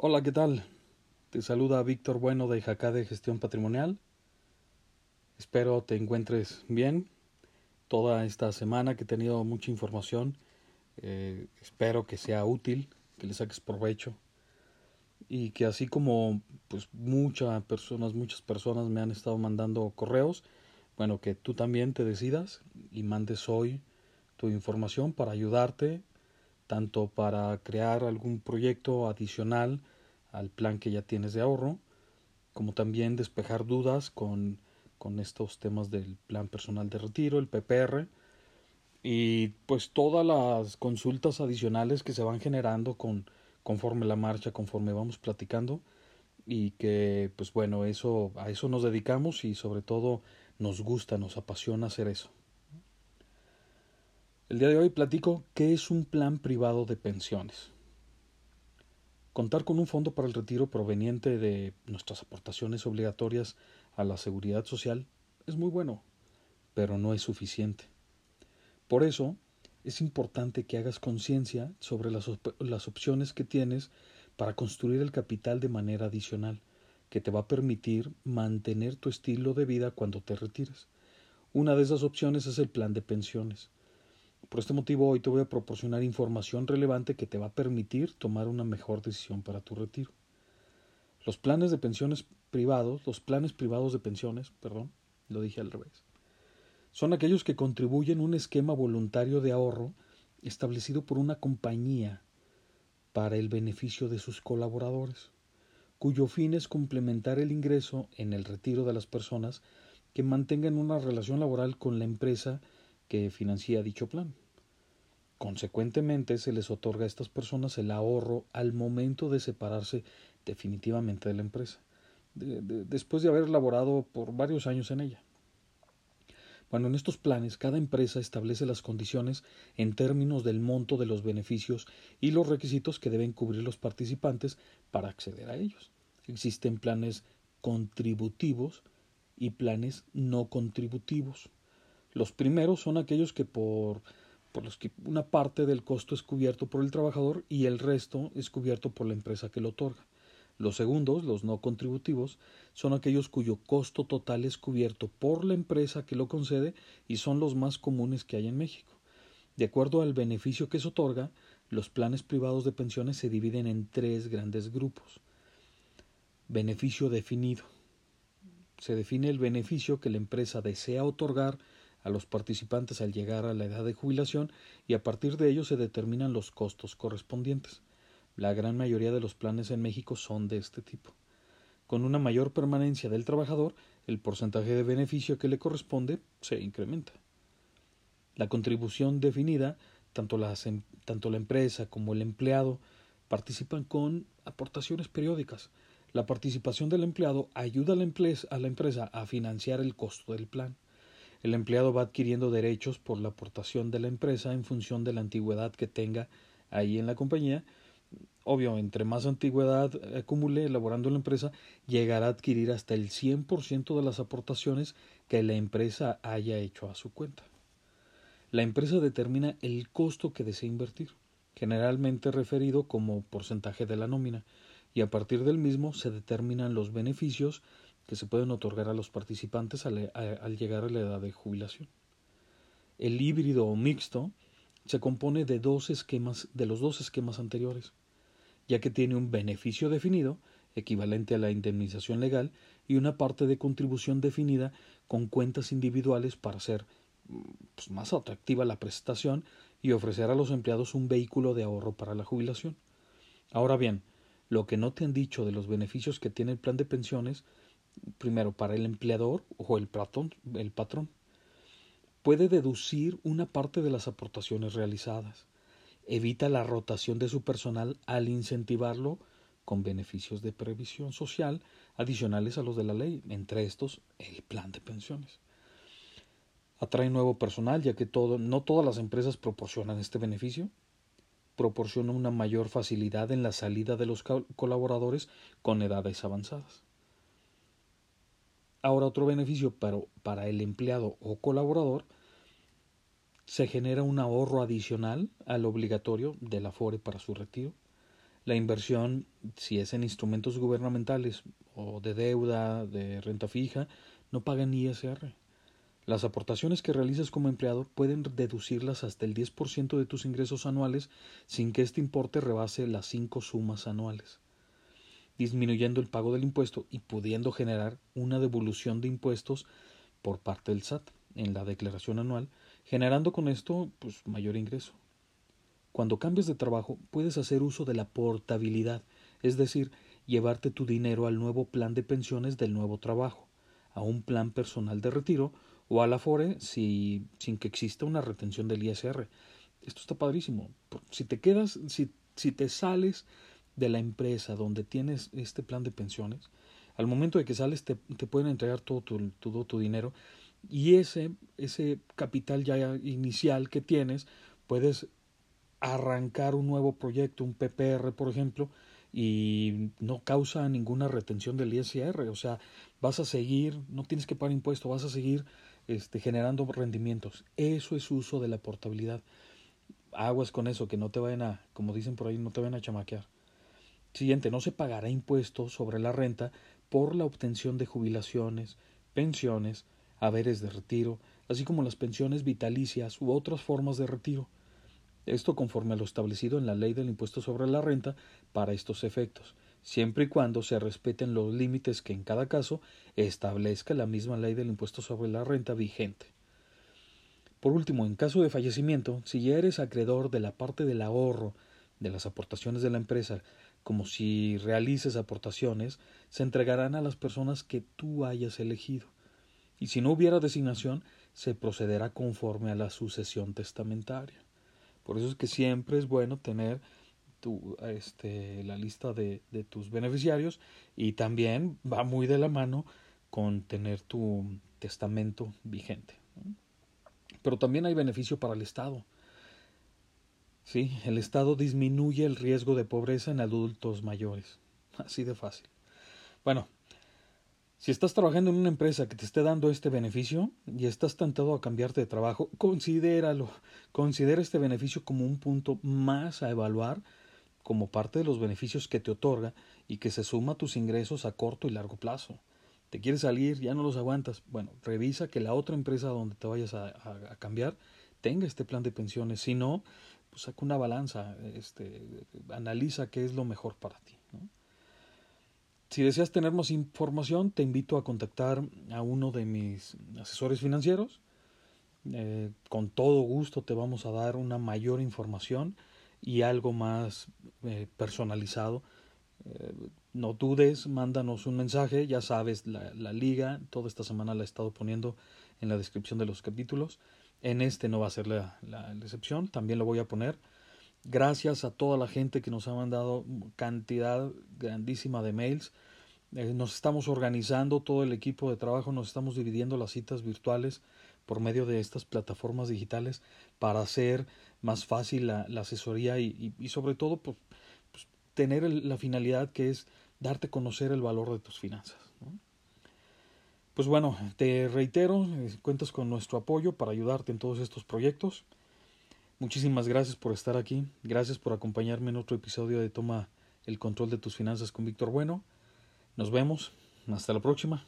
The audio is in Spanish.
Hola, ¿qué tal? Te saluda Víctor Bueno de Jacá Gestión Patrimonial. Espero te encuentres bien. Toda esta semana que he tenido mucha información, eh, espero que sea útil, que le saques provecho y que así como pues muchas personas, muchas personas me han estado mandando correos, bueno, que tú también te decidas y mandes hoy tu información para ayudarte tanto para crear algún proyecto adicional al plan que ya tienes de ahorro, como también despejar dudas con, con estos temas del plan personal de retiro, el PPR, y pues todas las consultas adicionales que se van generando con, conforme la marcha, conforme vamos platicando, y que pues bueno, eso, a eso nos dedicamos y sobre todo nos gusta, nos apasiona hacer eso. El día de hoy platico qué es un plan privado de pensiones. Contar con un fondo para el retiro proveniente de nuestras aportaciones obligatorias a la seguridad social es muy bueno, pero no es suficiente. Por eso, es importante que hagas conciencia sobre las, las, opciones que tienes para construir el capital de manera adicional, que te va a permitir mantener tu estilo de vida cuando te retires. Una de esas opciones es el plan de pensiones. Por este motivo hoy te voy a proporcionar información relevante que te va a permitir tomar una mejor decisión para tu retiro. Los planes de pensiones privados, los planes privados de pensiones, perdón, lo dije al revés, son aquellos que contribuyen un esquema voluntario de ahorro establecido por una compañía para el beneficio de sus colaboradores, cuyo fin es complementar el ingreso en el retiro de las personas que mantengan una relación laboral con la empresa que financia dicho plan. Consecuentemente, se les otorga a estas personas el ahorro al momento de separarse definitivamente de la empresa, después de haber laborado por varios años en ella. Bueno, en estos planes cada empresa establece las condiciones en términos del monto de los beneficios y los requisitos que deben cubrir los participantes para acceder a ellos. Existen planes contributivos y planes no contributivos. Los primeros son aquellos que por, por los que una parte del costo es cubierto por el trabajador y el resto es cubierto por la empresa que lo otorga. Los segundos, los no contributivos, son aquellos cuyo costo total es cubierto por la empresa que lo concede y son los más comunes que hay en México. De acuerdo al beneficio que se otorga, los planes privados de pensiones se dividen en tres grandes grupos. Beneficio definido. Se define el beneficio que la empresa desea otorgar a los participantes al llegar a la edad de jubilación y a partir de ello se determinan los costos correspondientes. La gran mayoría de los planes en México son de este tipo. Con una mayor permanencia del trabajador, el porcentaje de beneficio que le corresponde se incrementa. La contribución definida, tanto, em, tanto la empresa como el empleado participan con aportaciones periódicas. La participación del empleado ayuda a la, a la empresa a financiar el costo del plan. El empleado va adquiriendo derechos por la aportación de la empresa en función de la antigüedad que tenga ahí en la compañía. Obvio, entre más antigüedad acumule elaborando la empresa, llegará a adquirir hasta el 100% de las aportaciones que la empresa haya hecho a su cuenta. La empresa determina el costo que desea invertir, generalmente referido como porcentaje de la nómina, y a partir del mismo se determinan los beneficios que se pueden otorgar a los participantes al, llegar a la edad de jubilación. El híbrido o mixto se compone de dos esquemas, de los dos esquemas anteriores, ya que tiene un beneficio definido, equivalente a la indemnización legal, y una parte de contribución definida con cuentas individuales para hacer pues, más atractiva la prestación y ofrecer a los empleados un vehículo de ahorro para la jubilación. Ahora bien, lo que no te han dicho de los beneficios que tiene el plan de pensiones primero para el empleador o el patrón, el patrón. Puede deducir una parte de las aportaciones realizadas. Evita la rotación de su personal al incentivarlo con beneficios de previsión social adicionales a los de la ley, entre estos el plan de pensiones. Atrae nuevo personal, ya que no todas las empresas proporcionan este beneficio. Proporciona una mayor facilidad en la salida de los colaboradores con edades avanzadas. Ahora otro beneficio pero para el empleado o colaborador se genera un ahorro adicional al obligatorio del Afore para su retiro. La inversión, si es en instrumentos gubernamentales o de deuda, de renta fija, no pagan ISR. Las aportaciones que realices como empleado pueden deducirlas hasta el 10% de tus ingresos anuales sin que este importe rebase las cinco sumas anuales, disminuyendo el pago del impuesto y pudiendo generar una devolución de impuestos por parte del SAT en la declaración anual, generando con esto pues, mayor ingreso. Cuando cambies de trabajo puedes hacer uso de la portabilidad, es decir, llevarte tu dinero al nuevo plan de pensiones del nuevo trabajo, a un plan personal de retiro o a la FORE si, sin que exista una retención del ISR. Esto está padrísimo. Si te quedas, si, si te sales de la empresa donde tienes este plan de pensiones, al momento de que sales te, te pueden entregar todo tu, todo tu dinero y ese, ese capital ya inicial que tienes puedes arrancar un nuevo proyecto, un PPR por ejemplo, y no causa ninguna retención del ISR, o sea, vas a seguir, no tienes que pagar impuesto, vas a seguir este, generando rendimientos. Eso es uso de la portabilidad. Aguas con eso, que no te vayan a, como dicen por ahí, no te vayan a chamaquear. Siguiente, no se pagará impuesto sobre la renta por la obtención de jubilaciones, pensiones, haberes de retiro, así como las pensiones vitalicias u otras formas de retiro. Esto conforme a lo establecido en la ley del impuesto sobre la renta para estos efectos siempre y cuando se respeten los límites que en cada caso establezca la misma ley del impuesto sobre la renta vigente. Por último, en caso de fallecimiento, si ya eres acreedor de la parte del ahorro de las aportaciones de la empresa, como si realices aportaciones, se entregarán a las personas que tú hayas elegido. Y si no hubiera designación, se procederá conforme a la sucesión testamentaria. Por eso es que siempre es bueno tener tu, este, la lista de, de, tus beneficiarios y también va muy de la mano con tener tu testamento vigente. Pero también hay beneficio para el Estado. Sí, el Estado disminuye el riesgo de pobreza en adultos mayores. Así de fácil. Bueno, si estás trabajando en una empresa que te esté dando este beneficio y estás tentado a cambiarte de trabajo, considéralo. Considera este beneficio como un punto más a evaluar como parte de los beneficios que te otorga y que se suma a tus ingresos a corto y largo plazo. ¿Te quieres salir? ¿Ya no los aguantas? Bueno, revisa que la otra empresa donde te vayas a, cambiar tenga este plan de pensiones. Si no, pues saca una balanza, este, analiza qué es lo mejor para ti. Si deseas tener más información, te invito a contactar a uno de mis asesores financieros. Eh, con todo gusto te vamos a dar una mayor información y algo más eh, personalizado. Eh, no dudes, mándanos un mensaje, ya sabes, la, la, liga, toda esta semana la he estado poniendo en la descripción de los capítulos. En este no va a ser la, excepción, también lo voy a poner. Gracias a toda la gente que nos ha mandado cantidad grandísima de mails. Eh, nos estamos organizando, todo el equipo de trabajo, nos estamos dividiendo las citas virtuales por medio de estas plataformas digitales para hacer más fácil la, asesoría y, y, sobre todo pues, pues, tener la finalidad que es darte a conocer el valor de tus finanzas. Pues bueno, te reitero, eh, cuentas con nuestro apoyo para ayudarte en todos estos proyectos. Muchísimas gracias por estar aquí, gracias por acompañarme en otro episodio de Toma el control de tus finanzas con Víctor Bueno. Nos vemos, hasta la próxima.